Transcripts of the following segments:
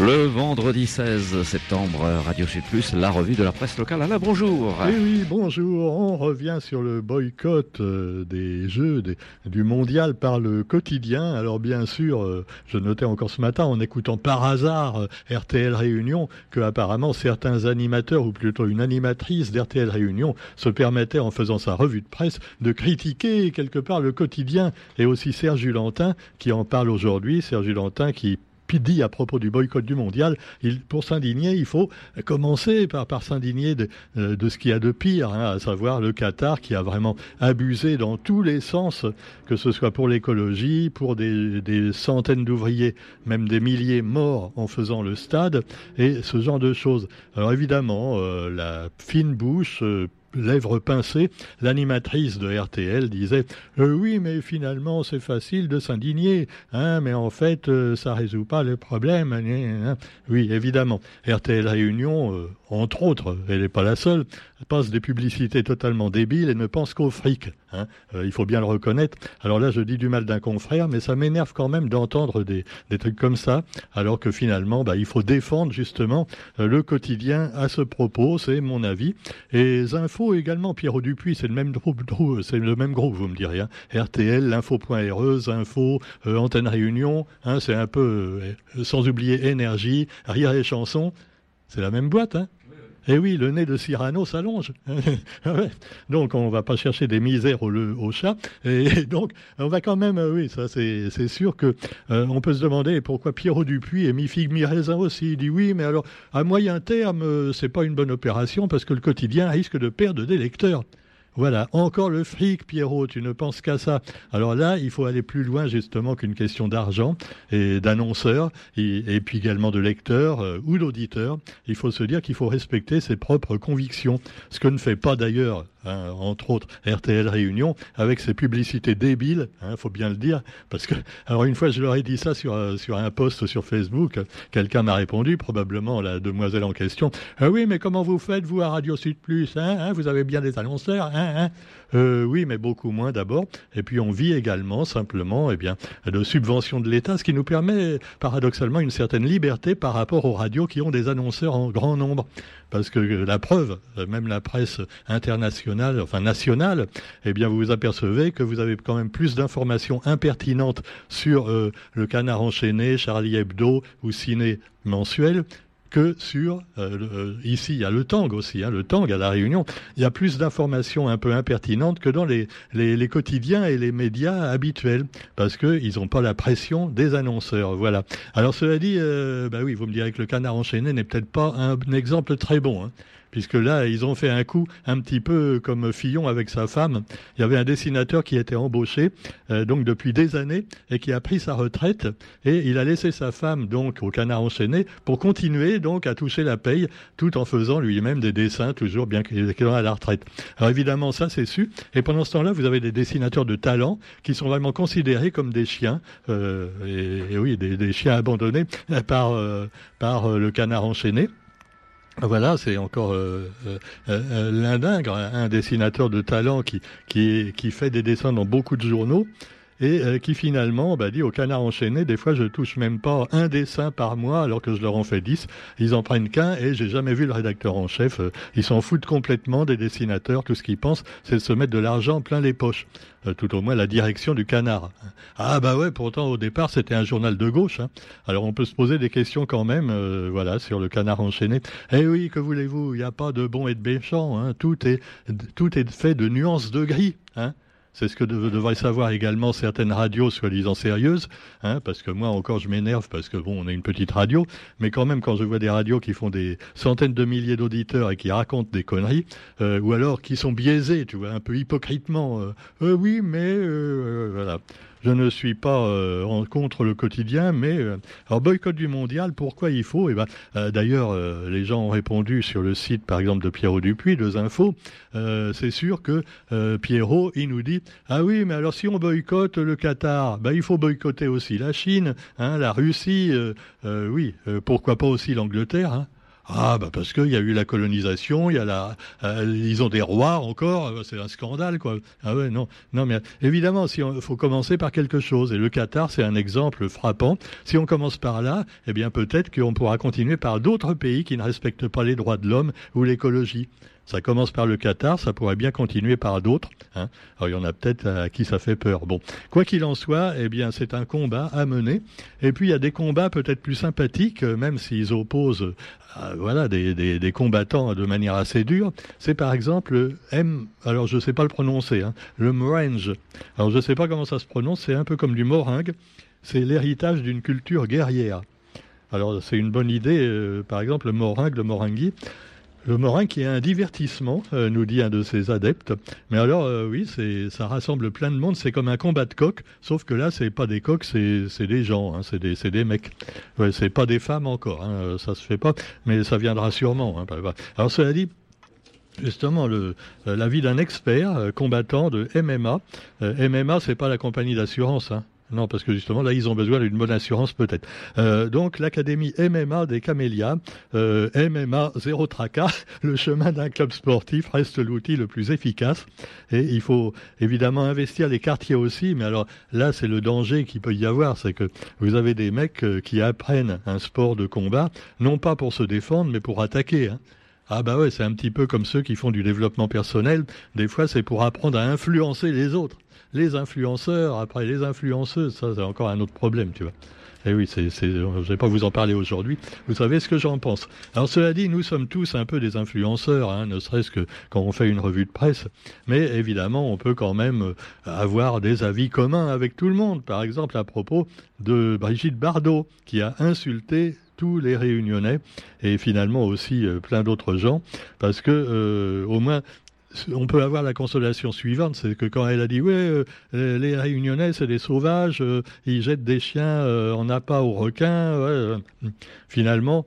Le vendredi 16 septembre, Radio Sud Plus, la revue de la presse locale. Alain, bonjour. Oui, oui, bonjour. On revient sur le boycott euh, des Jeux du Mondial par le quotidien. Alors bien sûr, euh, je notais encore ce matin en écoutant par hasard euh, RTL Réunion que apparemment certains animateurs, ou plutôt une animatrice d'RTL Réunion, se permettaient en faisant sa revue de presse de critiquer quelque part le quotidien et aussi Serge Lantin qui en parle aujourd'hui. Serge Lantin qui dit à propos du boycott du mondial, pour s'indigner, il faut commencer par, s'indigner de, euh, de, ce qu'il y a de pire, hein, à savoir le Qatar qui a vraiment abusé dans tous les sens, que ce soit pour l'écologie, pour des, des centaines d'ouvriers, même des milliers morts en faisant le stade, et ce genre de choses. Alors évidemment, euh, la fine bouche euh, lèvres pincées, l'animatrice de RTL disait euh, Oui, mais finalement, c'est facile de s'indigner, hein, mais en fait, euh, ça résout pas le problème. Oui, évidemment. RTL Réunion, euh, entre autres, elle n'est pas la seule, passe des publicités totalement débiles et ne pense qu'au fric. Hein. Euh, il faut bien le reconnaître. Alors là, je dis du mal d'un confrère, mais ça m'énerve quand même d'entendre des, des, trucs comme ça, alors que finalement, bah, il faut défendre justement euh, le quotidien à ce propos, c'est mon avis. Et les infos également, Pierrot Dupuis, c'est le même groupe, le vous me direz. Hein. RTL, l'info.re, info, euh, Antenne Réunion, hein, c'est un peu, sans oublier énergie, rire et chansons, c'est la même boîte, eh oui, le nez de Cyrano s'allonge. Donc on va pas chercher des misères au, chat. Et donc on va quand même, euh, oui, ça c'est sûr que euh, on peut se demander pourquoi Pierrot Dupuis et mi figue mi raisin aussi. Il dit oui, mais alors à moyen terme, euh, c'est pas une bonne opération parce que le quotidien risque de perdre des lecteurs. Voilà, encore le fric, Pierrot, tu ne penses qu'à ça. Alors là, il faut aller plus loin justement qu'une question d'argent et d'annonceurs, et, puis également de lecteurs euh, ou d'auditeurs. Il faut se dire qu'il faut respecter ses propres convictions, ce que ne fait pas d'ailleurs Hein, entre autres RTL Réunion, avec ses publicités débiles, il hein, faut bien le dire, parce que, alors une fois je leur ai dit ça sur, euh, sur un post sur Facebook, quelqu'un m'a répondu, probablement la demoiselle en question, ah oui, mais comment vous faites, vous, à Radio Sud Plus hein, Vous avez bien des annonceurs euh, Oui, mais beaucoup moins d'abord, et puis on vit également simplement eh bien, de subventions de l'État, ce qui nous permet paradoxalement une certaine liberté par rapport aux radios qui ont des annonceurs en grand nombre parce que la preuve, même la presse internationale, enfin nationale, eh bien vous vous apercevez que vous avez quand même plus d'informations impertinentes sur euh, le canard enchaîné, Charlie Hebdo ou Ciné mensuel que sur euh, euh, ici il y a le Tang aussi, hein, le Tang à la Réunion. Il y a plus d'informations un peu impertinentes que dans les, les, quotidiens et les médias habituels parce que ils n'ont pas la pression des annonceurs. Voilà. Alors cela dit, euh, bah oui, vous me direz que le canard enchaîné n'est peut-être pas un, exemple très bon. Hein puisque là, ils ont fait un coup un petit peu comme Fillon avec sa femme. Il y avait un dessinateur qui était embauché euh, donc depuis des années et qui a pris sa retraite et il a laissé sa femme donc au canard enchaîné pour continuer donc à toucher la paye tout en faisant lui-même des dessins toujours bien qu'il est à la retraite. Alors évidemment ça c'est su et pendant ce temps-là vous avez des dessinateurs de talent qui sont vraiment considérés comme des chiens euh, et, oui des, chiens abandonnés par euh, par le canard enchaîné. Voilà, c'est encore euh, euh, euh l'indingre, un dessinateur de talent qui, qui fait des dessins dans beaucoup de journaux et euh, qui finalement bah, dit au canard enchaîné, des fois je touche même pas un dessin par mois alors que je leur en fais dix. Ils en prennent qu'un et j'ai jamais vu le rédacteur en chef. Euh, ils s'en foutent complètement des dessinateurs. Tout ce qu'ils pensent, c'est de se mettre de l'argent plein les poches. Euh, tout au moins la direction du canard. Ah bah ouais, pourtant au départ c'était un journal de gauche. Hein. Alors on peut se poser des questions quand même, voilà, sur le canard enchaîné. Eh oui, que voulez-vous? Il n'y a pas de bon et de méchant. Hein. Tout est tout est fait de nuances de gris. Hein. C'est ce que devraient savoir également certaines radios soi-disant sérieuses, hein, parce que moi encore je m'énerve parce que bon, on est une petite radio, mais quand même quand je vois des radios qui font des centaines de milliers d'auditeurs et qui racontent des conneries, euh, ou alors qui sont biaisés, tu vois, un peu hypocritement, euh, euh oui, mais voilà je ne suis pas euh, contre le quotidien, mais euh, alors boycott du mondial, pourquoi il faut? Eh ben, euh, d'ailleurs, les gens ont répondu sur le site, par exemple, de Pierrot Dupuis, deux infos. c'est sûr que Pierrot, il nous dit ah oui, mais alors si on boycotte le Qatar, ben, il faut boycotter aussi la Chine, hein, la Russie, oui, pourquoi pas aussi l'Angleterre. Hein Ah bah parce qu'il y a eu la colonisation, il y a la, euh, ils ont des rois encore, euh, c'est un scandale quoi. Ah ouais non non mais évidemment si faut commencer par quelque chose et le Qatar c'est un exemple frappant. Si on commence par là, eh bien peut-être qu'on pourra continuer par d'autres pays qui ne respectent pas les droits de l'homme ou l'écologie. Ça commence par le Qatar, ça pourrait bien continuer par d'autres. Hein. Alors il y en a peut-être à qui ça fait peur. Bon, quoi qu'il en soit, eh bien c'est un combat à mener. Et puis il y a des combats peut-être plus sympathiques, euh, même s'ils opposent euh, voilà des, des, combattants de manière assez dure. C'est par exemple le M. Alors je ne sais pas le prononcer. Hein, le Morange. Alors je ne sais pas comment ça se prononce. C'est un peu comme du moringue. C'est l'héritage d'une culture guerrière. Alors c'est une bonne idée. Euh, par exemple le moringue, le moringui. Le morin qui est un divertissement, euh, nous dit un de ses adeptes. Mais alors, euh, oui, c'est, ça rassemble plein de monde. C'est comme un combat de coqs, sauf que là, c'est pas des coqs, c'est, des gens, hein, c'est des, mecs. Ouais, c'est pas des femmes encore, hein, ça se fait pas, mais ça viendra sûrement. Hein, alors, cela dit, justement euh, l'avis d'un expert combattant de MMA. MMA, c'est pas la compagnie d'assurance. Non, parce que justement, là, ils ont besoin d'une bonne assurance peut-être. Euh, donc, l'Académie MMA des Camélias, euh, MMA zéro tracas, le chemin d'un club sportif reste l'outil le plus efficace. Et il faut évidemment investir les quartiers aussi, mais alors là, c'est le danger qu'il peut y avoir, c'est que vous avez des mecs euh, qui apprennent un sport de combat, non pas pour se défendre, mais pour attaquer. Hein. Ah bah ouais, c'est un petit peu comme ceux qui font du développement personnel. Des fois, c'est pour apprendre à influencer les autres les influenceurs, après les influenceuses, ça c'est encore un autre problème, tu vois. Eh oui, c'est, c'est, je ne vais pas vous en parler aujourd'hui. Vous savez ce que j'en pense. Alors cela dit, nous sommes tous un peu des influenceurs, hein, ne serait-ce que quand on fait une revue de presse. Mais évidemment, on peut quand même euh, avoir des avis communs avec tout le monde. Par exemple, à propos de Brigitte Bardot, qui a insulté tous les réunionnais et finalement aussi euh, plein d'autres gens parce que euh, au moins on peut avoir la consolation suivante, c'est que quand elle a dit ouais, euh, les Réunionnais c'est des sauvages, ils jettent des chiens en appât aux requins. finalement,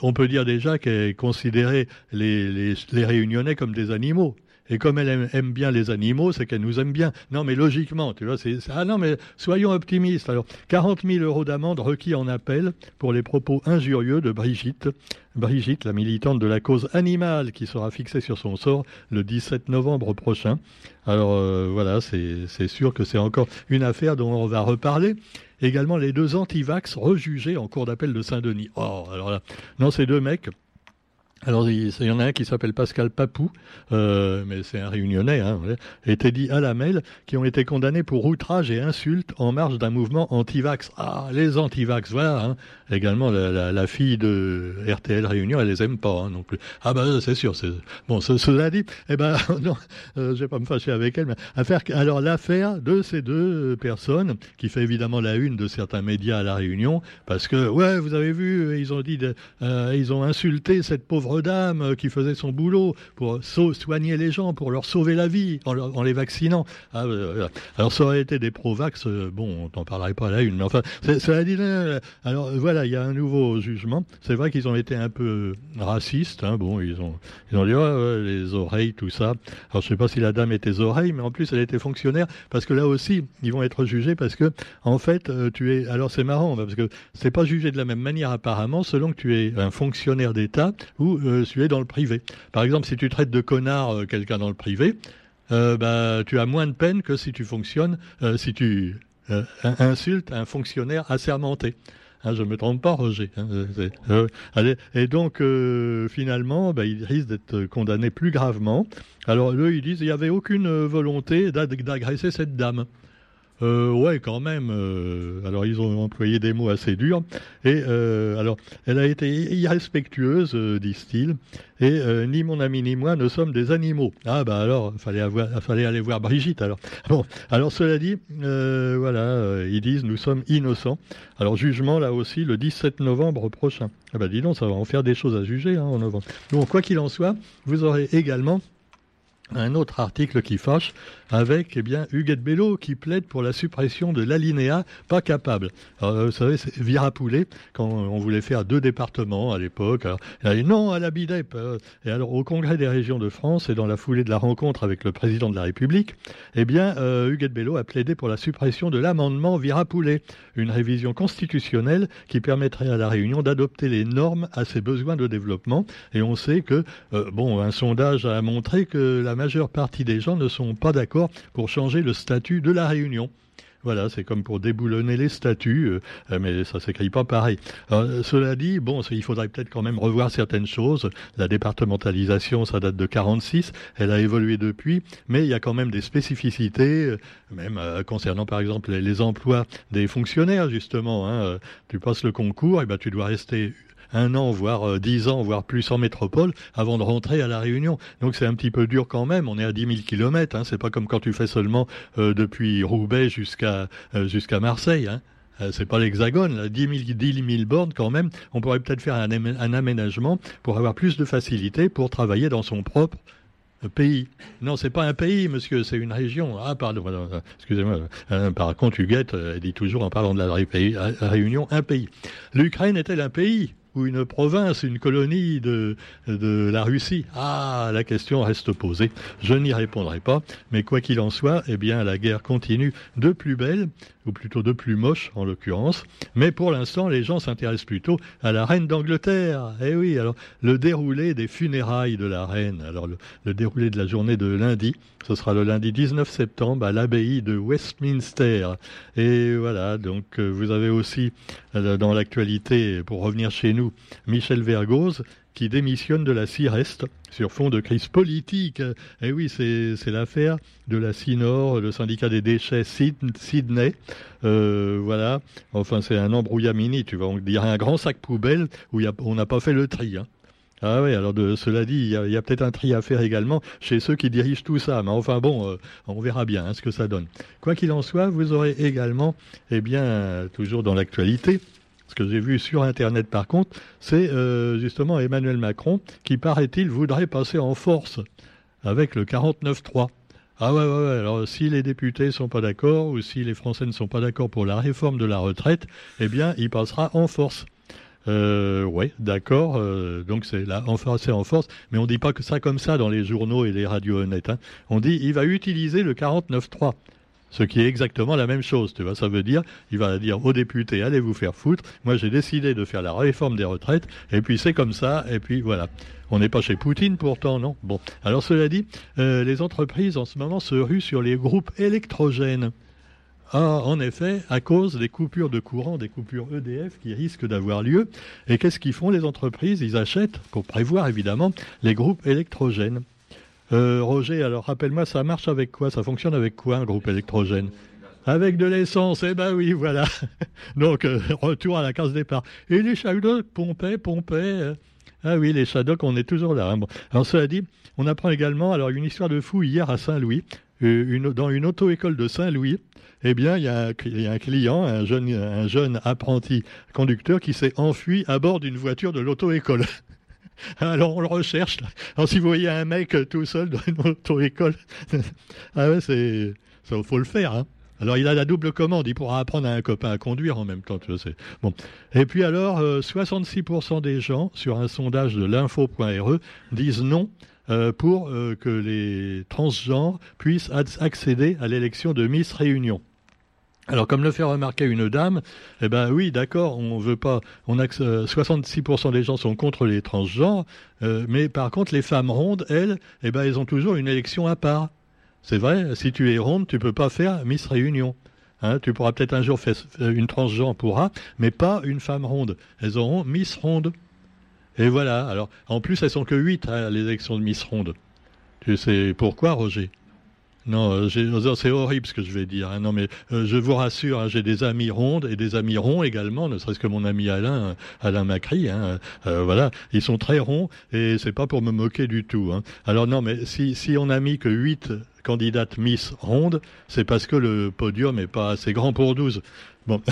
on peut dire déjà qu'elle considérait les, les Réunionnais comme des animaux. Et comme elle aime, bien les animaux, c'est qu'elle nous aime bien. Non, mais logiquement, tu vois, c'est ah non, mais soyons optimistes. Alors, 40 000 euros d'amende requis en appel pour les propos injurieux de Brigitte. Brigitte, la militante de la cause animale, qui sera fixée sur son sort le 17 novembre prochain. Alors euh, voilà, c'est sûr que c'est encore une affaire dont on va reparler. Également les deux antivax rejugés en cour d'appel de Saint-Denis. Oh, alors là, non, ces deux mecs, alors, il y en a un qui s'appelle Pascal Papou, euh, mais c'est un réunionnais, hein, et Teddy Alamel, qui ont été condamnés pour outrage et insulte en marge d'un mouvement anti-vax. Ah, les anti-vax, voilà. Hein. Également, la, la, fille de RTL Réunion, elle les aime pas hein, non plus. Ah ben, c'est sûr. Bon, cela dit, eh ben, non, euh, je vais pas me fâcher avec elle, affaire, alors l'affaire de ces deux personnes, qui fait évidemment la une de certains médias à la Réunion, parce que, ouais, vous avez vu, ils ont dit, euh, ils ont insulté cette pauvre dame euh, qui faisait son boulot pour soigner les gens, pour leur sauver la vie en, les vaccinant. Ah, euh, alors ça aurait été des pro-vax, euh, bon, on t'en parlerait pas là une, mais enfin, ça a dit, alors voilà, il y a un nouveau jugement. C'est vrai qu'ils ont été un peu racistes, hein, bon, ils ont, ils ont dit, les oreilles, tout ça. Alors je sais pas si la dame était oreilles, mais en plus elle était fonctionnaire, parce que là aussi, ils vont être jugés parce que, en fait, tu es, alors c'est marrant, parce que c'est pas jugé de la même manière apparemment, selon que tu es un fonctionnaire d'État ou euh, tu es dans le privé. Par exemple, si tu traites de connard euh, quelqu'un dans le privé, euh, bah, tu as moins de peine que si tu fonctionnes, si tu insultes un fonctionnaire assermenté. Hein, je ne me trompe pas, Roger. Hein, allez, et donc, finalement, bah, il risque d'être condamné plus gravement. Alors, eux, ils disent qu'il n'y avait aucune volonté d'agresser cette dame. Euh, ouais, quand même. Euh, alors, ils ont employé des mots assez durs. Et euh, alors, elle a été irrespectueuse, disent-ils. Et ni mon ami ni moi ne sommes des animaux. Ah bah alors, fallait fallait aller voir Brigitte. Alors, bon. Alors, cela dit, voilà, ils disent nous sommes innocents. Alors, jugement là aussi le 17 novembre prochain. Ah bah dis donc, ça va en faire des choses à juger hein, en novembre. Donc, quoi qu'il en soit, vous aurez également un autre article qui fâche avec eh bien Huguette Bello qui plaide pour la suppression de l'alinéa pas capable. Alors, vous savez, c'est Virapoulet, quand on voulait faire deux départements à l'époque, il a dit non à la BIDEP. Et alors au Congrès des régions de France et dans la foulée de la rencontre avec le président de la République, eh bien euh, Huguette Bello a plaidé pour la suppression de l'amendement Virapoulet, une révision constitutionnelle qui permettrait à la Réunion d'adopter les normes à ses besoins de développement. Et on sait que, euh, bon, un sondage a montré que la majeure partie des gens ne sont pas d'accord pour changer le statut de la Réunion. Voilà, c'est comme pour déboulonner les statuts, euh, euh, mais ça s'écrit pas pareil. cela dit, bon, il faudrait peut-être quand même revoir certaines choses. La départementalisation, ça date de 46, elle a évolué depuis, mais il y a quand même des spécificités, euh, même concernant par exemple les, emplois des fonctionnaires justement. Hein. Tu passes le concours, et ben tu dois rester un an, voire euh, dix ans, voire plus en métropole, avant de rentrer à la Réunion. Donc c'est un petit peu dur quand même. On est à 10 000 kilomètres. Hein. C'est pas comme quand tu fais seulement euh, depuis Roubaix jusqu'à euh, Marseille. Hein. c'est pas l'hexagone, 10 000, bornes quand même. On pourrait peut-être faire un, un, aménagement pour avoir plus de facilité pour travailler dans son propre pays. Non, c'est pas un pays, monsieur, c'est une région. Ah, pardon, excusez-moi. Par contre, Huguette, elle dit toujours en parlant de la Réunion, un pays. L'Ukraine est-elle un pays? Ou une province, une colonie de, de la Russie Ah, la question reste posée. Je n'y répondrai pas, mais quoi qu'il en soit, eh bien, la guerre continue de plus belle, ou plutôt de plus moche en l'occurrence. Mais pour l'instant, les gens s'intéressent plutôt à la reine d'Angleterre. Eh oui, alors le déroulé des funérailles de la reine, alors le, déroulé de la journée de lundi, ce sera le lundi 19 septembre à l'abbaye de Westminster. Et voilà, donc euh, vous avez aussi euh, dans l'actualité, pour revenir chez nous, Michel Vergoz qui démissionne de la CIREST sur fond de crise politique. Eh oui, c'est l'affaire de la CINOR, le syndicat des déchets Sydney. Euh, voilà, enfin c'est un embrouillamini, tu vois, on dirait un grand sac poubelle où on n'a pas fait le tri. Hein. Ah oui, alors cela dit, il y a, peut-être un tri à faire également chez ceux qui dirigent tout ça. Mais enfin bon, euh, on verra bien hein, ce que ça donne. Quoi qu'il en soit, vous aurez également, eh bien, toujours dans l'actualité, ce que j'ai vu sur Internet par contre, c'est euh, justement Emmanuel Macron qui, paraît-il, voudrait passer en force avec le 49-3. Ah ouais, alors si les députés sont pas d'accord ou si les Français ne sont pas d'accord pour la réforme de la retraite, eh bien, il passera en force. Euh, oui, d'accord. Euh, donc c'est là, en force, en force. Mais on dit pas que ça comme ça dans les journaux et les radios honnêtes. Hein. On dit il va utiliser le 49.3. Ce qui est exactement la même chose, tu vois. Ça veut dire, il va dire aux députés, allez vous faire foutre. Moi, j'ai décidé de faire la réforme des retraites, et puis c'est comme ça, et puis voilà. On n'est pas chez Poutine pourtant, non? Bon. Alors cela dit, euh, les entreprises en ce moment se ruent sur les groupes électrogènes. Ah, en effet, à cause des coupures de courant, des coupures EDF qui risquent d'avoir lieu. Et qu'est-ce qu'ils font les entreprises? Ils achètent, pour prévoir évidemment, les groupes électrogènes. Euh, Roger, alors rappelle-moi, ça marche avec quoi? Ça fonctionne avec quoi un groupe électrogène? Avec de l'essence, eh ben oui, voilà. Donc, euh, retour à la case départ. Et les Shadocks pompaient, pompaient. Euh. ah oui, les Shadocks, on est toujours là. Hein. Alors, cela dit, on apprend également alors une histoire de fou hier à Saint-Louis, une, dans une auto-école de Saint-Louis. Eh bien, il y, a, y, a un client, un jeune, un jeune apprenti conducteur qui s'est enfui à bord d'une voiture de l'auto-école. Alors on le recherche. Alors si vous voyez un mec tout seul dans une auto-école, ah ça faut le faire. Hein. Alors il a la double commande, il pourra apprendre à un copain à conduire en même temps, tu sais. Et puis alors, 66% euh, des gens sur un sondage de l'info.re disent non euh, pour euh, que les transgenres puissent accéder à l'élection de Miss Réunion. Alors, comme le fait remarquer une dame, eh ben oui, d'accord, on veut pas, on a 66% des gens sont contre les transgenres, euh, mais par contre, les femmes rondes, elles, eh ben, elles ont toujours une élection à part. C'est vrai, si tu es ronde, tu peux pas faire Miss Réunion. Hein, tu pourras peut-être un jour faire une transgenre pourra, mais pas une femme ronde. Elles auront Miss Ronde. Et voilà. Alors, en plus, elles sont que 8, hein, les élections de Miss Ronde. Tu sais pourquoi, Roger? Non, euh, oh, c'est horrible ce que je vais dire. Hein. Non, mais euh, je vous rassure, hein, j'ai des amis rondes et des amis ronds également, ne serait-ce que mon ami Alain, euh, Alain Macri. Hein, voilà, ils sont très ronds et c'est pas pour me moquer du tout. Alors non, mais si, si on a mis que 8 candidates Miss rondes, c'est parce que le podium est pas assez grand pour 12. Bon.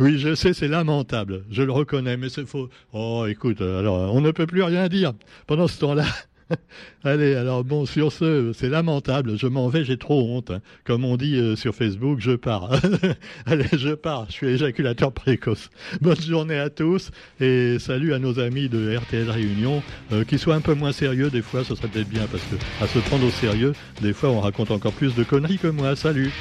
Oui, je sais, c'est lamentable. Je le reconnais, mais c'est faux. Oh, écoute, alors, on ne peut plus rien dire. Pendant ce temps-là, Allez, alors bon, sur ce, c'est lamentable, je m'en vais, j'ai trop honte. Hein. Comme on dit euh, sur Facebook, je pars. Allez, je pars, je suis éjaculateur précoce. Bonne journée à tous et salut à nos amis de RTL Réunion, euh, qui soient un peu moins sérieux des fois, ce serait peut-être bien, parce que à se prendre au sérieux, des fois on raconte encore plus de conneries que moi. Salut